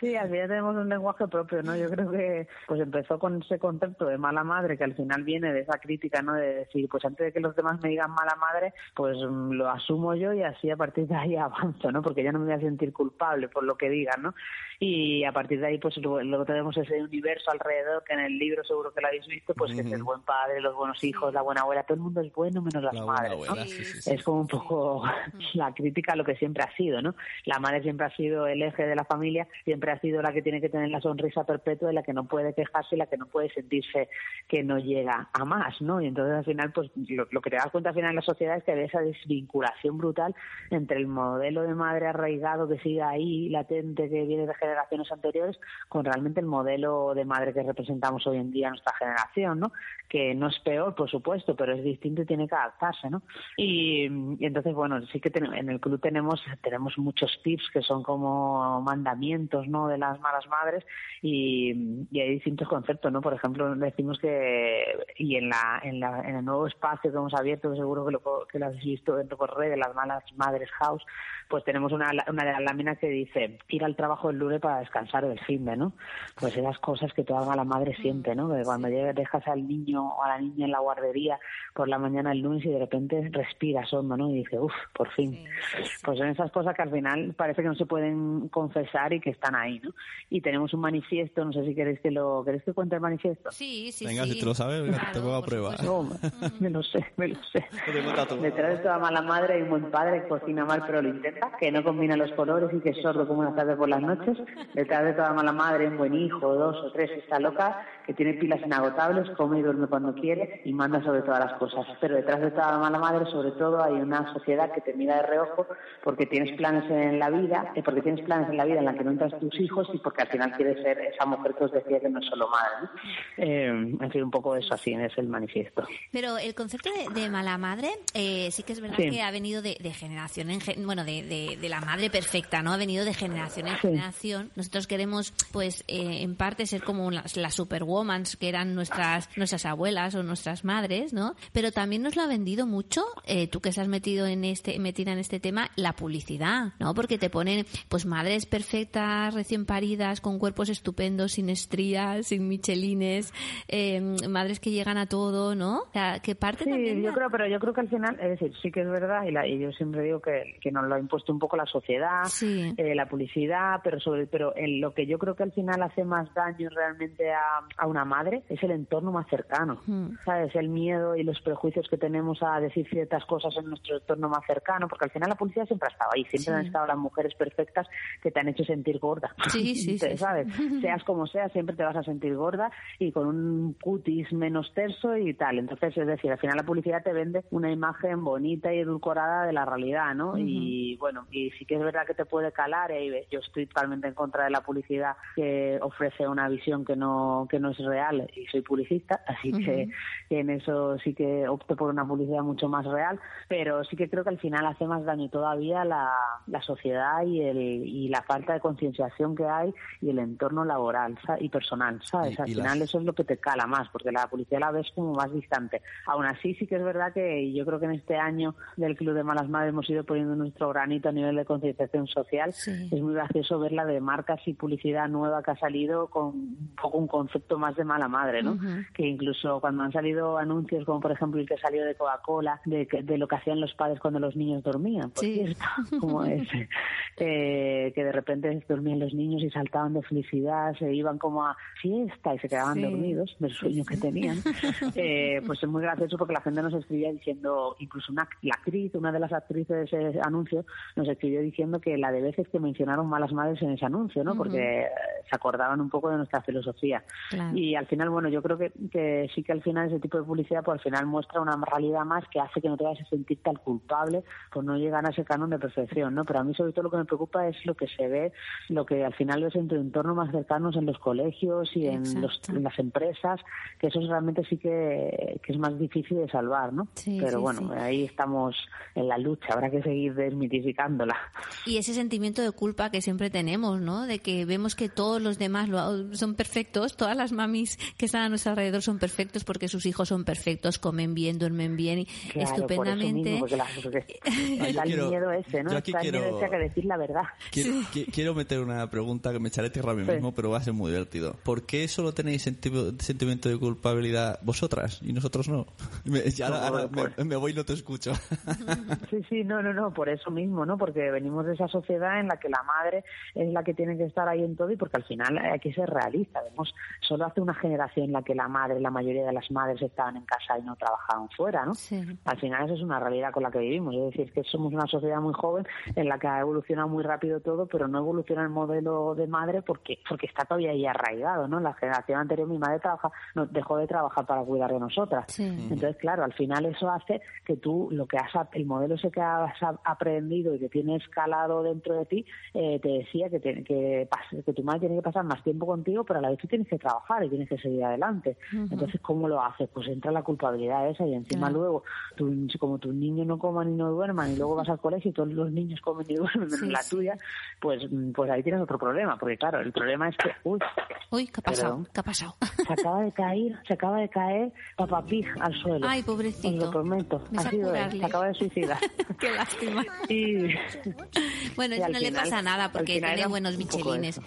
Sí, al final tenemos un lenguaje propio, ¿no? Yo creo que pues empezó con ese concepto de mala madre que al final viene de esa crítica, ¿no? De decir, pues antes de que los demás me digan mala madre, pues lo asumo yo y así a partir de ahí [LAUGHS] avanzo, ¿no? Porque ya no me voy a sentir culpable por lo que digan, ¿no? Y a partir de ahí, pues luego, tenemos ese universo alrededor que en el libro seguro que lo habéis visto, pues que es el buen padre, los buenos hijos, la buena abuela, todo el mundo es bueno menos las La madres, ¿no? abuela, sí, sí, sí. es como un poco [LAUGHS] la crítica a lo que siempre ha sido, ¿no? La madre siempre ha sido el eje de la familia, siempre ha sido la que tiene que tener la sonrisa perpetua y la que no puede quejarse y la que no puede sentirse que no llega a más, ¿no? Y entonces al final, pues lo, lo que te das cuenta al final en la sociedad es que hay esa desvinculación brutal entre el modelo de madre arraigado que sigue ahí, latente, que viene de generaciones anteriores, con realmente el modelo de madre que representamos hoy en día en nuestra generación, ¿no? Que no es peor, por supuesto, pero es distinto y tiene que adaptarse, ¿no? Y, entonces, bueno, sí que ten- en el club tenemos tenemos muchos tips que son como mandamientos, ¿no? De las malas madres y, hay distintos conceptos, ¿no? Por ejemplo, decimos que y en la en, la, en el nuevo espacio que hemos abierto, seguro que lo que lo habéis visto dentro por red de las malas madres house, pues tenemos una una de las láminas que dice ir al trabajo el lunes para descansar del fin de, ¿no? Pues esas cosas que toda la madre siente, ¿no? Que cuando llegas, dejas al niño o a la niña en la guardería por la mañana el lunes y de repente respiras hondo, ¿no? Y dices, uff, por fin. Pues son esas cosas que al final parece que no se pueden confesar y que están ahí, ¿no? Y tenemos un manifiesto, no sé si queréis que lo queréis que cuente el manifiesto. Sí, sí, Venga, sí. si te lo sabes, venga, te pongo a prueba. No, me lo sé, me lo sé. Detrás de toda mala madre hay un buen padre que cocina mal pero lo intenta, que no combina los colores y que sordo como una tarde por las noches. Detrás de toda mala madre un buen hijo, dos o tres está loca que tiene pilas inagotables, come y duerme cuando quiere y manda sobre todas las cosas. Pero detrás de toda la mala madre, sobre todo, hay una sociedad que te mira de reojo porque tienes planes en la vida, eh, porque tienes planes en la vida en la que no entras tus hijos y porque al final quieres ser esa mujer que os decía que no es solo madre. ¿no? Eh, en fin, un poco eso así es el manifiesto. Pero el concepto de, de mala madre eh, sí que es verdad Sí. que ha venido de, de generación en gen- bueno de, de- de la madre perfecta no ha venido de generación en generación nosotros queremos pues eh, en parte ser como las, las superwomans que eran nuestras nuestras abuelas o nuestras madres no pero también nos lo ha vendido mucho eh, tú que estás metido en este metida en este tema la publicidad no porque te ponen pues madres perfectas recién paridas con cuerpos estupendos sin estrías sin michelines eh, madres que llegan a todo no o sea que parte también Sí, yo la- creo, pero yo creo que al final, es decir, sí que es verdad, y, la- y yo siempre digo que, que nos lo ha impuesto un poco la sociedad, Sí. eh, la publicidad, pero sobre pero en lo que yo creo que al final hace más daño realmente a, a una madre es el entorno más cercano, Hmm. ¿sabes? El miedo y los prejuicios que tenemos a decir ciertas cosas en nuestro entorno más cercano, porque al final la publicidad siempre ha estado ahí, siempre Sí. han estado las mujeres perfectas que te han hecho sentir gorda, Sí, sí, [LAUGHS] sí. ¿sabes? [LAUGHS] Seas como seas, siempre te vas a sentir gorda y con un cutis menos terso y tal. Entonces, es decir, al final la publicidad te vende una imagen bonita y edulcorada de la realidad, ¿no? Y bueno, y sí que es verdad que te puede calar y yo estoy totalmente en contra de la publicidad que ofrece una visión que no que no es real y soy publicista, así que, que en eso sí que opto por una publicidad mucho más real, pero sí que creo que al final hace más daño todavía la, la sociedad y el y la falta de concienciación que hay y el entorno laboral y personal, ¿sabes? Y- al y final las- eso es lo que te cala más, porque la publicidad la ves como más distante. Aún así sí que es verdad que yo creo que en este año del Club de Malas Madres hemos ido poniendo nuestro granito a nivel de concienciación social. Sí. Es muy gracioso ver la de marcas y publicidad nueva que ha salido con un poco un concepto más de mala madre, ¿no? Que incluso cuando han salido anuncios como por ejemplo el que salió de Coca-Cola, de, de lo que hacían los padres cuando los niños dormían, por Sí. cierto, [LAUGHS] como ese, eh, que de repente dormían los niños y saltaban de felicidad, se iban como a fiesta y se quedaban Sí. dormidos del sueño que tenían. [LAUGHS] Eh, pues es muy gracioso porque la gente nos escribía diciendo, incluso una, la actriz, una de las actrices de ese anuncio, nos escribió diciendo que la de veces que mencionaron malas madres en ese anuncio, ¿no? Porque eh, se acordaban un poco de nuestra filosofía. Claro. Y al final, bueno, yo creo que, que sí que al final ese tipo de publicidad, pues al final muestra una realidad más que hace que no te vayas a sentir tan culpable por no llegar a ese canon de perfección, ¿no? Pero a mí sobre todo lo que me preocupa es lo que se ve, lo que al final ves en tu entorno más cercanos, en los colegios y en, los- en las empresas, que eso es realmente sí que, que es más difícil de salvar, ¿no? Sí, Pero sí, bueno, sí. ahí estamos en la lucha, habrá que seguir desmitificándola. Y ese sentimiento de culpa que siempre tenemos, ¿no? De que vemos que todos los demás lo- son perfectos, todas las mamis que están a nuestro alrededor son perfectos porque sus hijos son perfectos, comen bien, duermen bien y Claro, por eso estupendamente. mismo, porque la- porque [LAUGHS] está el quiero- miedo ese, ¿no? yo aquí Está el miedo quiero- ese a que decir la verdad. Quiero, qui- quiero meter una pregunta que me echaré tierra a mí Sí. mismo, pero va a ser muy divertido. ¿Por qué solo tenéis senti- sentimiento de culpabilidad vosotras y nosotros no? [LAUGHS] Me, ya No, ahora me, me voy y no te escucho. [LAUGHS] Sí, sí, no, no, no, por eso mismo, ¿no? Porque venimos de esa sociedad en la que la madre es la que tiene que estar ahí en todo y porque al final hay que ser realista. Vemos, solo hace una generación en la que la madre, la mayoría de las madres estaban en casa y no trabajaban fuera, ¿no? Sí. Al final eso es una realidad con la que vivimos. Es decir, que somos una sociedad muy joven en la que ha evolucionado muy rápido todo, pero no evoluciona el modelo de madre porque porque está todavía ahí arraigado, ¿no? La generación anterior, mi madre trabaja, no, dejó de trabajar para cuidar de nosotras. Sí. Entonces, claro, al final eso hace que tú, lo que has, ap- el modelo ese que has ap- aprendido y que tienes calado dentro de ti, eh, te decía que, te- que, que tu madre tiene que pasar más tiempo contigo, pero a la vez tú tienes que trabajar y tienes que seguir adelante. Entonces, ¿cómo lo haces? Pues entra la culpabilidad esa y encima Claro. luego, tu- como tus niños no coman y no duerman y luego vas al colegio y todos los niños comen y [LAUGHS] duermen menos Sí, la sí. tuya, pues, pues ahí tienes otro problema, porque claro, el problema es que, uy, Uy, ¿qué ha pasado? Perdón. ¿Qué ha pasado? se acaba de caer, se acaba de caer Papá Pig al suelo. Ay, Os pobrecito. lo prometo. Ha sido él, se acaba de suicidar. [LAUGHS] Qué lástima. y [LAUGHS] Bueno, Y eso no le pasa nada porque tiene buenos michelines.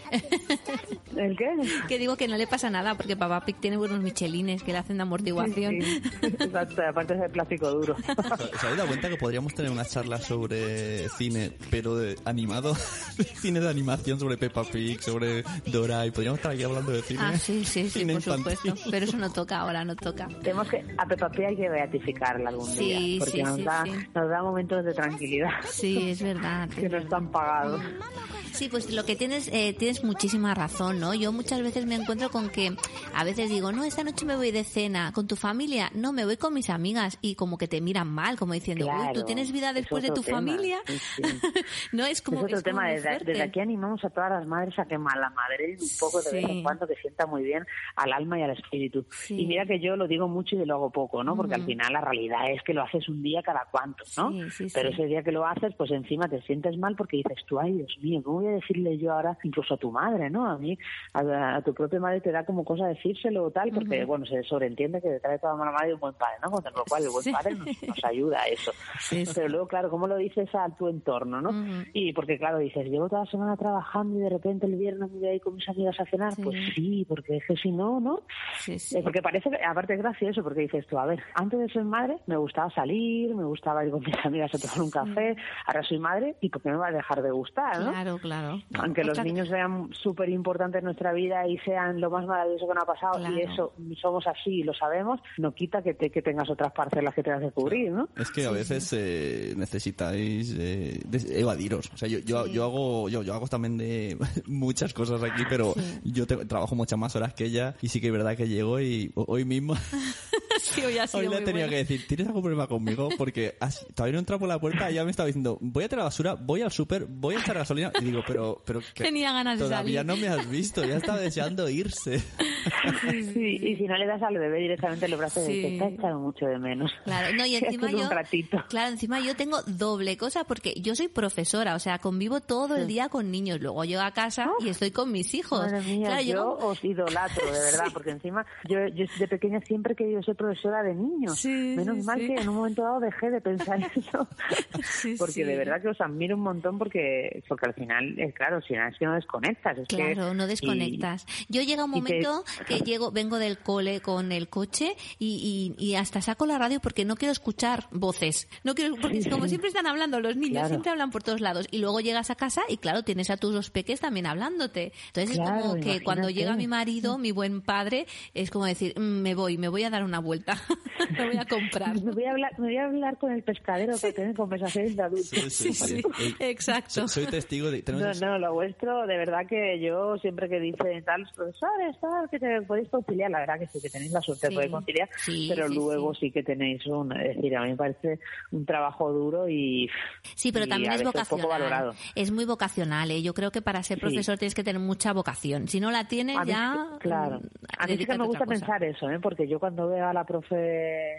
¿El qué? que digo que no le pasa nada porque Papá Pig tiene buenos michelines que le hacen de amortiguación. Sí, sí. [LAUGHS] Exacto, aparte es de plástico duro. ¿Os habéis dado cuenta que podríamos tener una charla sobre cine, pero de animado? [LAUGHS] cine de animación sobre Peppa Pig, sobre Dora, y podríamos estar aquí hablando de cine. Ah, sí, sí, sí, cine por infantil. supuesto. Pero eso no toca ahora, no toca. Tenemos que, a Peppa Pig hay que beatificarla algún Sí, día, porque sí, nos, sí, da, sí. nos da momentos de tranquilidad Sí, es verdad. [LAUGHS] que no están pagados. Sí, pues lo que tienes, eh, tienes muchísima razón, ¿no? Yo muchas veces me encuentro con que a veces digo, no, esta noche me voy de cena con tu familia, no, me voy con mis amigas y como que te miran mal, como diciendo, uy, tú tienes vida es después de tu tema, familia. sí, sí. [LAUGHS] no, es como es otro es como tema. Desde, aquí animamos a todas las madres a que la madre un poco de vez en cuando que sienta muy bien al alma y al espíritu. Y mira que yo lo digo mucho y lo hago poco, ¿no? Porque al final la realidad es que lo haces un día cada cuanto, ¿no? Pero ese día que lo haces, pues encima te sientes mal porque dices tú, ay Dios mío, ¿cómo voy a decirle yo ahora incluso a tu madre, ¿no? A mí, a, a tu propia madre te da como cosa decírselo o tal, porque bueno, se sobreentiende que detrás de toda mala madre hay un buen padre, ¿no? Con lo cual el buen Sí. padre nos, nos ayuda a eso. Sí, sí. Pero luego, claro, ¿cómo lo dices a tu entorno, no? Y porque, claro, dices, llevo toda la semana trabajando y de repente el viernes me voy a ir con mis amigas a cenar. Pues sí, porque es que si no, ¿no? Sí, sí. Eh, Porque parece, que- aparte es gracioso, porque dices tú, a ver, antes de ser madre me gustaba salir, me gustaba ir con mis amigas a tomar un café, ahora soy madre y ¿por qué me va a dejar de gustar, no? Claro, claro. Aunque los niños sean súper importantes en nuestra vida y sean lo más maravilloso que nos ha pasado y eso somos así y lo sabemos, no quita que, te, que tengas otras parcelas que tengas que cubrir, ¿no? Es que a veces eh, necesitáis eh, evadiros. O sea, yo, yo, yo hago yo, yo hago también de [LAUGHS] muchas cosas aquí, pero yo te- trabajo muchas más horas que ella y sí que es verdad que llego y ho- hoy mismo [LAUGHS] [LAUGHS] Sí, hoy ha sido hoy le he tenido bueno. que decir, ¿tienes algún problema conmigo? Porque has- todavía no he entrado por la puerta y ya me estaba diciendo, voy a tirar la basura, voy al súper, voy a echar gasolina y digo, pero pero que Tenía ganas de todavía salir. no me has visto, ya estaba deseando irse. Sí, y si no le das al bebé directamente los brazos, Sí. te está echando mucho de menos. Claro, no, y [LAUGHS] encima yo, claro, encima yo tengo doble cosa porque yo soy profesora, o sea, convivo todo el día con niños, luego llego a casa y estoy con mis hijos. Madre mía, claro, yo os idolatro, de [LAUGHS] verdad, porque encima yo, yo de pequeña siempre he querido ser profesora de niños. Sí, Menos sí, mal sí. que en un momento dado dejé de pensar [LAUGHS] eso. Porque de verdad que os admiro un montón porque porque al final, es claro, si no es que no desconectas. Es que- Claro, no y- desconectas. Yo llega un te- momento [LAUGHS] que llego, vengo del cole con el coche y, y, y hasta saco la radio porque no quiero escuchar voces. No quiero, porque como siempre están hablando los niños, Claro. siempre hablan por todos lados. Y luego llegas a casa y claro, tienes a tus dos peques también hablándote. Entonces Claro, es como que cuando llega mi marido, mi buen padre, es como decir, "Mm, me voy, me voy a dar una vuelta. Me [LAUGHS] voy a comprar. Me voy a hablar, me voy a hablar con el pescadero para tener conversaciones de adultos. Sí, sí, Eh, exacto. Soy, soy testigo de... No, no, lo vuestro, de verdad que yo siempre que dicen tal, los profesores, tal, que te podéis conciliar, la verdad que sí, que tenéis la suerte Sí, de poder conciliar, sí, pero sí, luego sí. sí. que tenéis un, es decir, a mí me parece un trabajo duro y Sí, pero y también es veces poco vocacional. valorado. Es muy vocacional. ¿eh? Yo creo que para ser Sí. profesor tienes que tener mucha vocación. Si no la tienes, A mí ya. sí claro. mm, A mí sí que me gusta pensar eso, ¿eh? porque yo cuando veo a la profe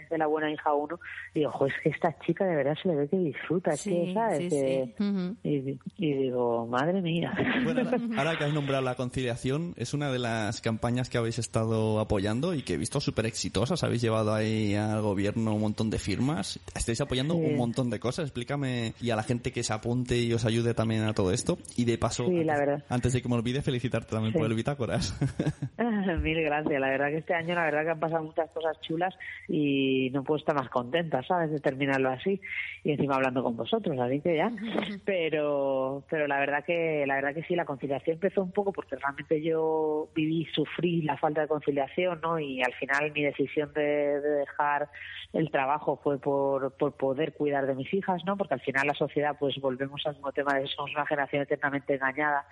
de la buena hija uno, digo, jo, es que esta chica de verdad se le ve que disfruta, es Sí, que, ¿sabes? sí, Que- sí. Y, y digo, madre mía. Bueno, ahora, [LAUGHS] ahora que has nombrado la conciliación, es una de las campañas que habéis estado apoyando y que he visto súper exitosas. Habéis llevado ahí al gobierno un montón de firmas. Estáis apoyando Sí. un montón de cosas. Explícame y a la gente que se apunte y os ayude también a todo esto. Y de paso, Sí, la antes, verdad. antes de que me olvide, felicitarte también Sí. por el Bitácoras. [LAUGHS] [LAUGHS] Mil gracias. La verdad que este año, la verdad que han pasado muchas cosas chulas y no puedo estar más contenta, ¿sabes? De terminarlo así y encima hablando con vosotros, así que ya. [LAUGHS] Pero, pero la verdad que, la verdad que sí, la conciliación empezó un poco porque realmente yo viví, sufrí la falta de conciliación, ¿no? Y al final mi decisión de, de dejar el trabajo fue por, por poder cuidar de mis hijas, ¿no? Porque al final la sociedad, pues volvemos al mismo tema de que somos una generación eternamente engañada,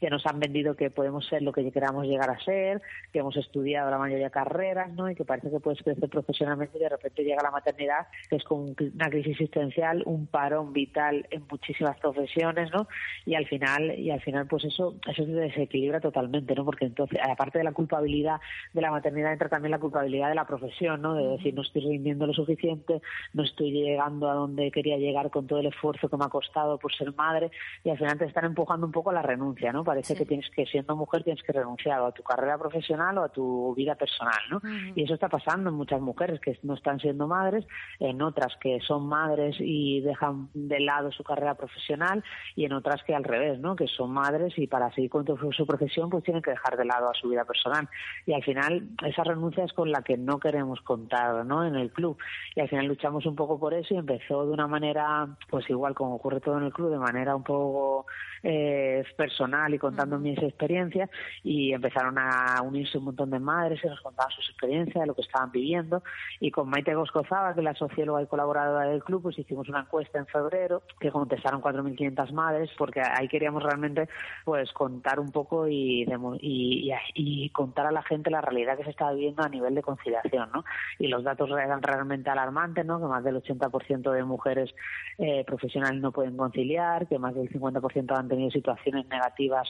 que nos han vendido que podemos ser lo que queramos llegar a ser, que hemos estudiado la mayoría de carreras, ¿no? Y que parece que puedes crecer profesionalmente y de repente llega la maternidad, que es como un- una crisis existencial, un parón vital en muchísimas profesiones, ¿no? Y al final, y al final, pues eso, eso se desequilibra totalmente, ¿no? Porque entonces, aparte de la culpabilidad de la maternidad, entra también la culpabilidad de la profesión, ¿no? De decir, no estoy rindiendo lo suficiente, no estoy llegando a donde quería llegar con todo el esfuerzo que me ha costado por ser madre, y al final te están empujando un poco a la renuncia, ¿no? Parece Sí. que tienes que, siendo mujer, tienes que renunciar o a tu carrera profesional o a tu vida personal, ¿no? Y eso está pasando en muchas mujeres que no están siendo madres, en otras que son madres y dejan de lado su carrera profesional y en otras que al revés, ¿no? Que son madres y para seguir con su, su profesión pues tienen que dejar de lado a su vida personal. Y al final esa renuncia es con la que no queremos contar, ¿no? En el club. Y al final luchamos un poco por eso y empezó de una manera, pues igual como ocurre todo en el club, de manera un poco eh, personal y contando mis experiencias y empezaron a unirse un montón de madres que nos contaban sus experiencias, lo que estaban viviendo viendo. Y con Maite Goscozaba, que es la socióloga y colaboradora del club, pues hicimos una encuesta en febrero que contestaron 4.500 madres porque ahí queríamos realmente pues contar un poco y, y, y- y contar a la gente la realidad que se está viviendo a nivel de conciliación, ¿no? Y los datos eran realmente alarmantes, ¿no? Que más del 80% de mujeres eh, profesionales no pueden conciliar, que más del 50% han tenido situaciones negativas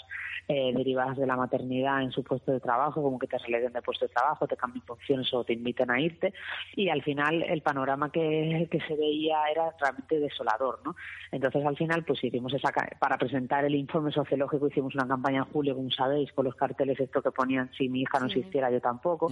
eh, derivadas de la maternidad en su puesto de trabajo, como que te releguen de puesto de trabajo, te cambien funciones o te inviten a irte. Y al final el panorama que, que se veía era realmente desolador, ¿no? Entonces al final pues hicimos esa para presentar el informe sociológico hicimos una campaña en julio, como sabéis, con los carteles esto que ponían si mi hija no existiera yo tampoco.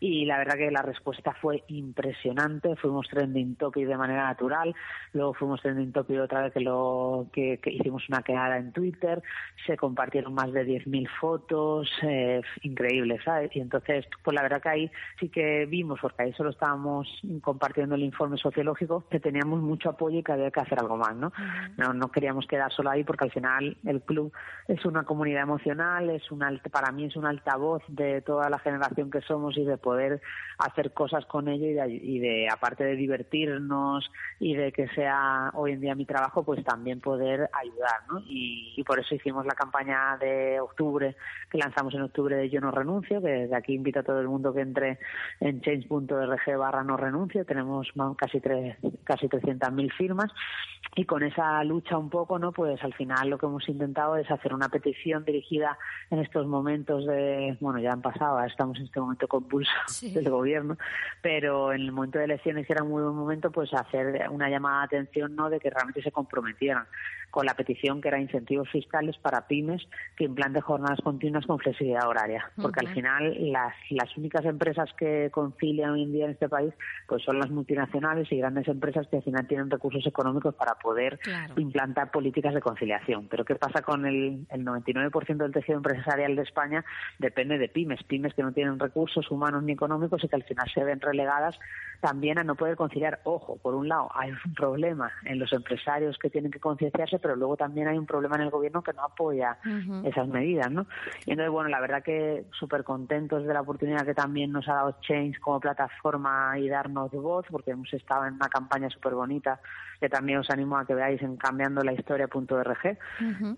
Y la verdad que la respuesta fue impresionante. Fuimos trending topic de manera natural. Luego fuimos trending topic otra vez que lo que, que hicimos una quedada en Twitter. Se compartieron más de 10.000 fotos. Eh, increíble, ¿sabes? Y entonces, pues la verdad que ahí sí que vimos, porque ahí solo estábamos compartiendo el informe sociológico, que teníamos mucho apoyo y que había que hacer algo más, ¿no? No, no queríamos quedar solo ahí porque al final el club es una comunidad emocional, es un alt- para mí es un altavoz de toda la generación que somos y de poder hacer cosas con ello y de, y de aparte de divertirnos y de que sea hoy en día mi trabajo, pues también poder ayudar, ¿no? Y, y por eso hicimos la campaña de octubre, que lanzamos en octubre de Yo no renuncio, que desde aquí invito a todo el mundo que entre en change.org barra no renuncio, tenemos casi tres, casi 300.000 firmas y con esa lucha un poco, ¿no? Pues al final lo que hemos intentado es hacer una petición dirigida en estos momentos de, bueno, ya han pasado, estamos en este momento convulso del gobierno, pero en el momento de elecciones que era un muy buen momento, pues hacer una llamada de atención, ¿no? De que realmente se comprometieran con la petición que era incentivos fiscales para pymes que implanten jornadas continuas con flexibilidad horaria, porque al final las, las únicas empresas que concilian hoy en día en este país pues son las multinacionales y grandes empresas que al final tienen recursos económicos para poder Claro. implantar políticas de conciliación. Pero ¿qué pasa con el, el 99% del tejido empresarial de España? Depende de pymes, pymes que no tienen recursos humanos ni económicos y que al final se ven relegadas también a no poder conciliar. Ojo, por un lado hay un problema en los empresarios que tienen que concienciarse, pero luego también hay un problema en el gobierno que no apoya esas medidas, ¿no? Y entonces, bueno, la verdad que súper contentos de la oportunidad que también nos ha dado Change como plataforma y darnos voz, porque hemos estado en una campaña súper bonita que también os animo a que veáis en cambiandolahistoria.org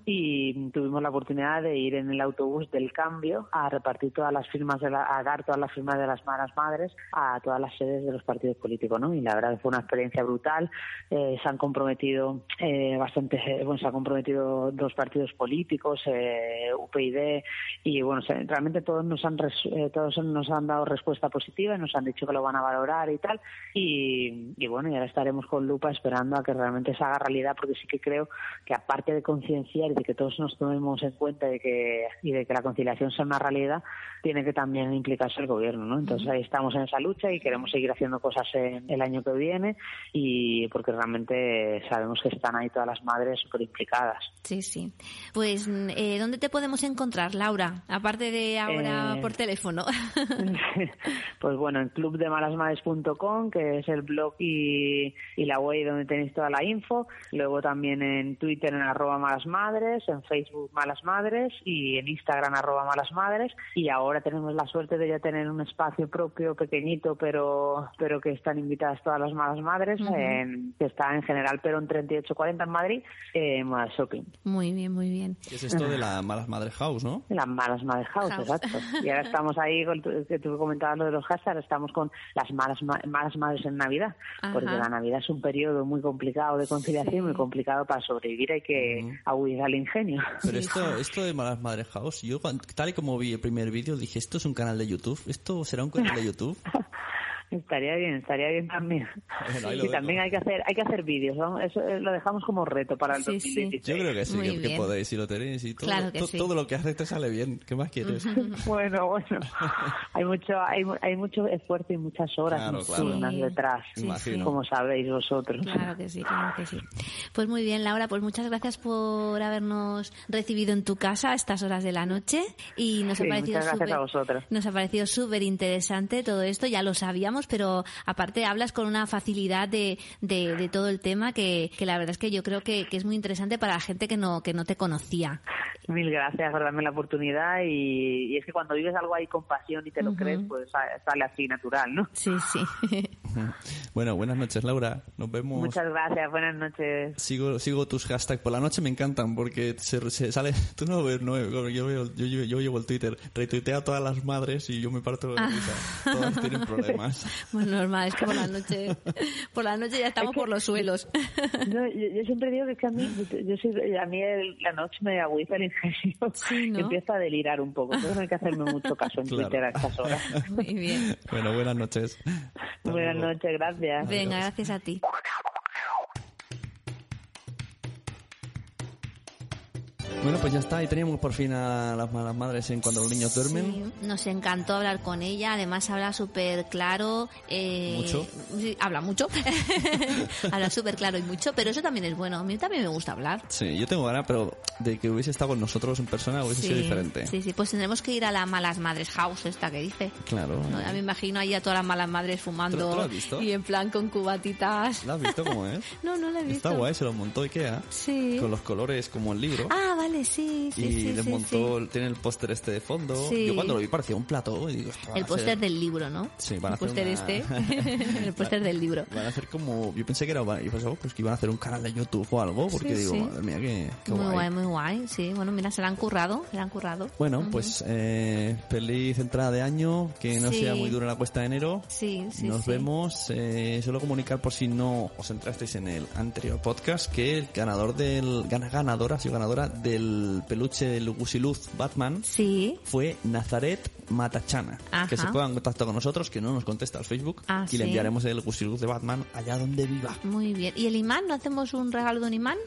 y tuvimos la oportunidad de ir en el autobús del cambio a repartir todas las firmas, de la- a dar todas las firmas de las malas madres a todas las sedes de los partidos políticos, ¿no? Y la verdad que fue una experiencia brutal. Eh, se han comprometido eh, bastante, bueno, se han comprometido dos partidos políticos, eh, UPyD y bueno, se- realmente todos nos han res- eh, todos nos han dado respuesta positiva y nos han dicho que lo van a valorar y tal. Y, y bueno, y ahora estaremos con lupa esperando a que realmente se haga realidad, porque sí que creo que aparte de concienciar y de que todos nos tomemos en cuenta de que, y de que la conciliación sea una realidad, tiene que también implicarse el gobierno, ¿no? Entonces ahí estamos en esa lucha y queremos seguir haciendo cosas en el año que viene y porque realmente sabemos que están ahí todas las madres súper implicadas. Sí, sí. Pues, eh, ¿dónde te podemos encontrar, Laura? Aparte de ahora Eh, por teléfono. [LAUGHS] pues bueno, en clubdemalasmadres.com, que es el blog y, y la web donde tenéis toda la info. Luego también en Twitter en arroba malasmadres, en Facebook malasmadres y en Instagram arroba malasmadres. Y ahora tenemos la suerte de ya tener un espacio propio, pequeñito, pero pero que están invitadas todas las malas madres, Ujú. en- que está en General Perón 3840 en Madrid, eh, en Moda Shopping. Muy bien, muy bien. ¿Qué es esto de la Malas Madres House, no? Las malas madres house, House. exacto. Y ahora estamos ahí, con tu- que tú comentabas lo de los hashtags, estamos con las malas, ma- malas madres en Navidad, porque Ajá. la Navidad es un periodo muy complicado de conciliación, muy complicado para sobrevivir, hay que agudizar el ingenio. Pero esto, esto de Malas Madres House, yo tal y como vi el primer vídeo dije, esto es un canal de YouTube, esto será un canal de YouTube. [LAUGHS] Estaría bien, estaría bien también. Bueno, y también hay que hacer, hay que hacer vídeos, ¿no? Eso eh, lo dejamos como reto para el Sí, sí. 2016. Yo creo que sí, que, podéis, si lo tenéis y todo, Claro que to- sí. todo lo que haces te sale bien. ¿Qué más quieres? [LAUGHS] Bueno, bueno, [LAUGHS] hay mucho, hay, mu- hay mucho esfuerzo y muchas horas Claro, claro. Sí, detrás, como sabéis vosotros. Claro que sí, claro que sí. Pues muy bien, Laura, pues muchas gracias por habernos recibido en tu casa a estas horas de la noche y nos Sí, ha parecido muchas gracias súper- a vosotros. nos ha parecido súper interesante todo esto, ya lo sabíamos hablamos, pero aparte hablas con una facilidad de, de, de todo el tema que, que la verdad es que yo creo que, que es muy interesante para la gente que no, que no te conocía. Mil gracias por darme la oportunidad y, y es que cuando vives algo ahí con pasión y te lo crees, pues sa- sale así natural, ¿no? Sí, sí. Bueno, buenas noches, Laura. Nos vemos. Muchas gracias, buenas noches. Sigo, sigo tus hashtags por la noche, me encantan porque se, se sale. [LAUGHS] Tú no lo ves, no, yo, veo, yo, yo, yo llevo el Twitter, retuitea a todas las madres y yo me parto de Ah. risa. Todas tienen problemas. [LAUGHS] Bueno, normal, es que por la noche, por la noche ya estamos por los suelos. No, yo, yo siempre digo que es que a mí, yo soy, a mí el- la noche me agüiza el ingenio Sí, ¿no? y empiezo a delirar un poco. Entonces no hay que hacerme mucho caso en Claro. Twitter a estas horas. Muy bien. Bueno, buenas noches. Hasta Buenas luego. noches, gracias. Venga, gracias a ti. Bueno, pues ya está, y teníamos por fin a las malas madres en cuando los niños duermen. Sí, nos encantó hablar con ella, además habla súper claro. Eh, ¿Mucho? sí, habla mucho. [LAUGHS] habla súper claro y mucho, pero eso también es bueno. A mí también me gusta hablar. Sí, yo tengo ganas, pero de que hubiese estado con nosotros en persona hubiese sido diferente. sí, sí, pues tendremos que ir a la Malas Madres House, esta que dice. Claro. No, ya me imagino ahí a todas las malas madres fumando ¿Tú- tú has visto? y en plan con cubatitas. ¿La has visto cómo es? [LAUGHS] No, no la he visto. Está guay, se lo montó Ikea. Sí. Con los colores como el libro. Ah, vale, sí, sí, y sí. le sí, montó, sí. tiene el póster este de fondo. Yo cuando lo vi parecía un plato y digo, El a póster del libro, ¿no? Sí, van a el hacer póster una- este. [LAUGHS] el póster del libro. Van a hacer como, yo pensé que era, yo pensaba pues que iban a hacer un canal de YouTube o algo, porque digo, madre mía, qué, qué Muy guay. guay, muy guay. Sí, bueno, mira, se la han currado, se la han currado. Bueno, pues eh, feliz entrada de año, que no sea muy dura la cuesta de enero. Sí, sí, Nos vemos. Eh, solo comunicar por si no os entrasteis en el anterior podcast que el ganador del gana ganadora, ha sido ganadora del peluche del Gusiluz Batman Sí. fue Nazaret Matachana. Ajá. Que se ponga en contacto con nosotros, que no nos contesta al Facebook Ah, y le enviaremos el Gusiluz de Batman allá donde viva. Muy bien. ¿Y el imán? ¿No hacemos un regalo de un imán?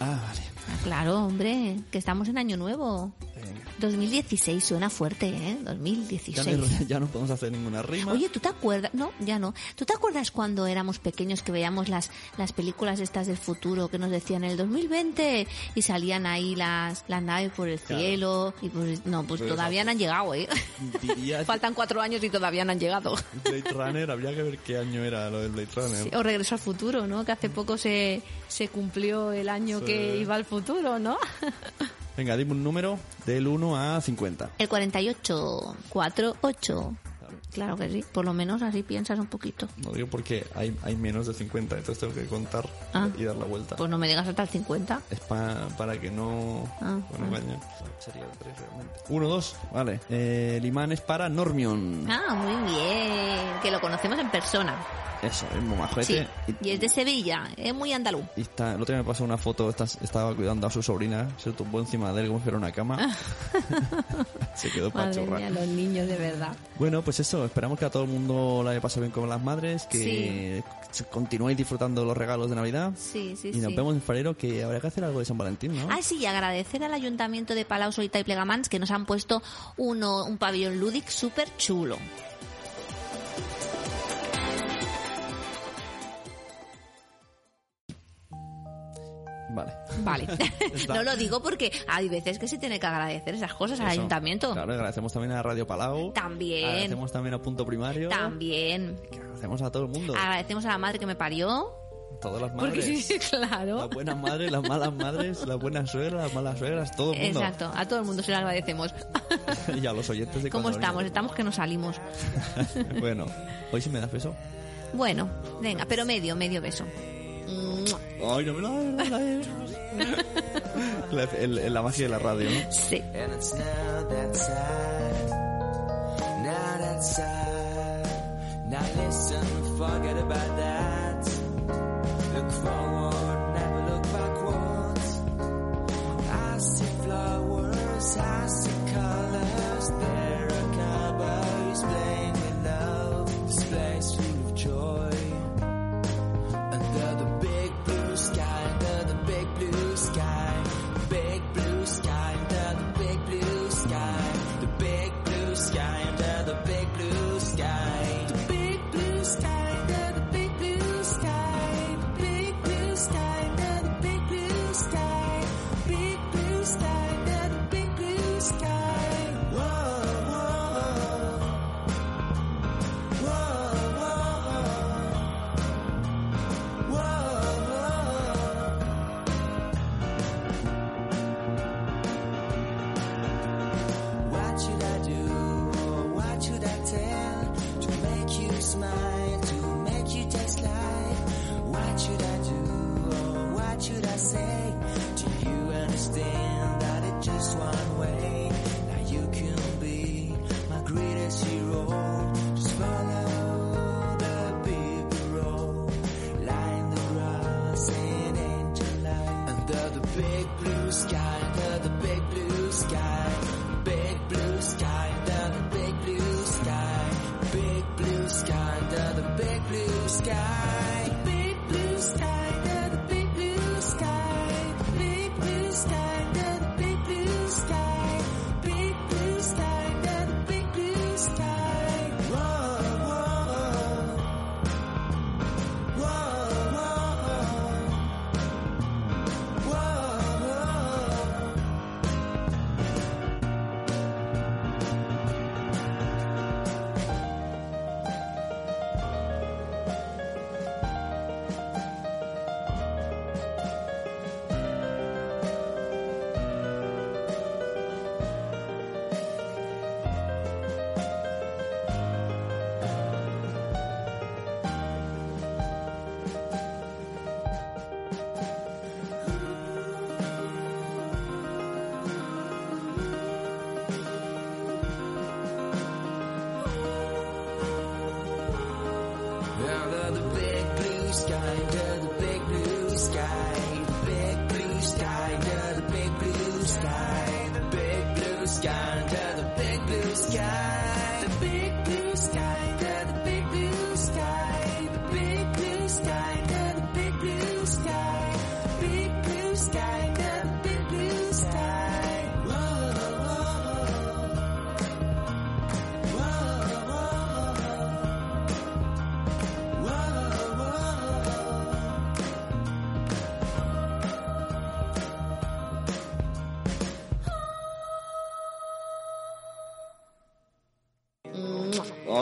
Ah, vale. Ah, claro, hombre, que estamos en año nuevo. Venga. 2016 suena fuerte, ¿eh? Ya 2016. no, [LAUGHS] ya no podemos hacer ninguna rima. Oye, ¿tú te acuerdas? No, ya no. ¿Tú te acuerdas cuando éramos pequeños que veíamos las, las películas estas del futuro que nos decían el 2020 y salían ahí las, las naves por el Claro. cielo? Y pues, no, pues Pero todavía no han llegado, ¿eh? Diría [LAUGHS] Faltan cuatro años y todavía no han llegado. Blade Runner, habría que ver qué año era lo del Blade Runner. Sí, o Regreso al futuro, ¿no? Que hace poco se, se cumplió el año Sí. que iba al futuro, ¿no? [LAUGHS] Venga, dime un número del 1 a 50. El 48, 48. Claro que sí, por lo menos así piensas un poquito. No digo porque hay, hay menos de 50, entonces tengo que contar Ah. y dar la vuelta. Pues no me digas hasta el 50. Es pa- para que no... Ah, bueno, ah. Sería el 3 realmente. 1, 2, vale. Eh, el imán es para Normion. Ah, muy bien. Que lo conocemos en persona. Eso, es muy majete. Sí. Y es de Sevilla, es muy andaluz. Y está, el otro día me pasó una foto, esta- estaba cuidando a su sobrina, se tumbó encima de él como si fuera una cama. [LAUGHS] [LAUGHS] se quedó Madre pachorra. mía, los niños de verdad. Bueno, pues eso, esperamos que a todo el mundo la haya pasado bien con las madres, que continuéis disfrutando los regalos de Navidad. Sí, sí, y nos sí. vemos en febrero, que habrá que hacer algo de San Valentín, ¿no? Ah, sí, y agradecer al Ayuntamiento de Palau Solita y Plegamans que nos han puesto uno, un pabellón lúdic súper chulo. Vale. Vale. [LAUGHS] [LAUGHS] No lo digo porque hay veces que se tiene que agradecer esas cosas al ayuntamiento. Claro, agradecemos también a Radio Palau. También. Agradecemos también a Punto Primario. También. Que agradecemos a todo el mundo. Agradecemos a la madre que me parió. Todas las Porque madres. sí, [LAUGHS] claro. Las buenas madres, las malas madres, las buenas suegras, las malas suegras, todo el mundo. Exacto, a todo el mundo se lo agradecemos. y a los oyentes de ¿Cómo estamos? Estamos que no salimos. bueno, hoy sí me das beso. Bueno, venga, pero medio, medio beso. Ay, no me lo das, no me la, el- la magia de la radio, ¿no? Sí. And it's now that time, now that time. Now listen, forget about that. Look forward, never look backwards. I see flowers, I see colors.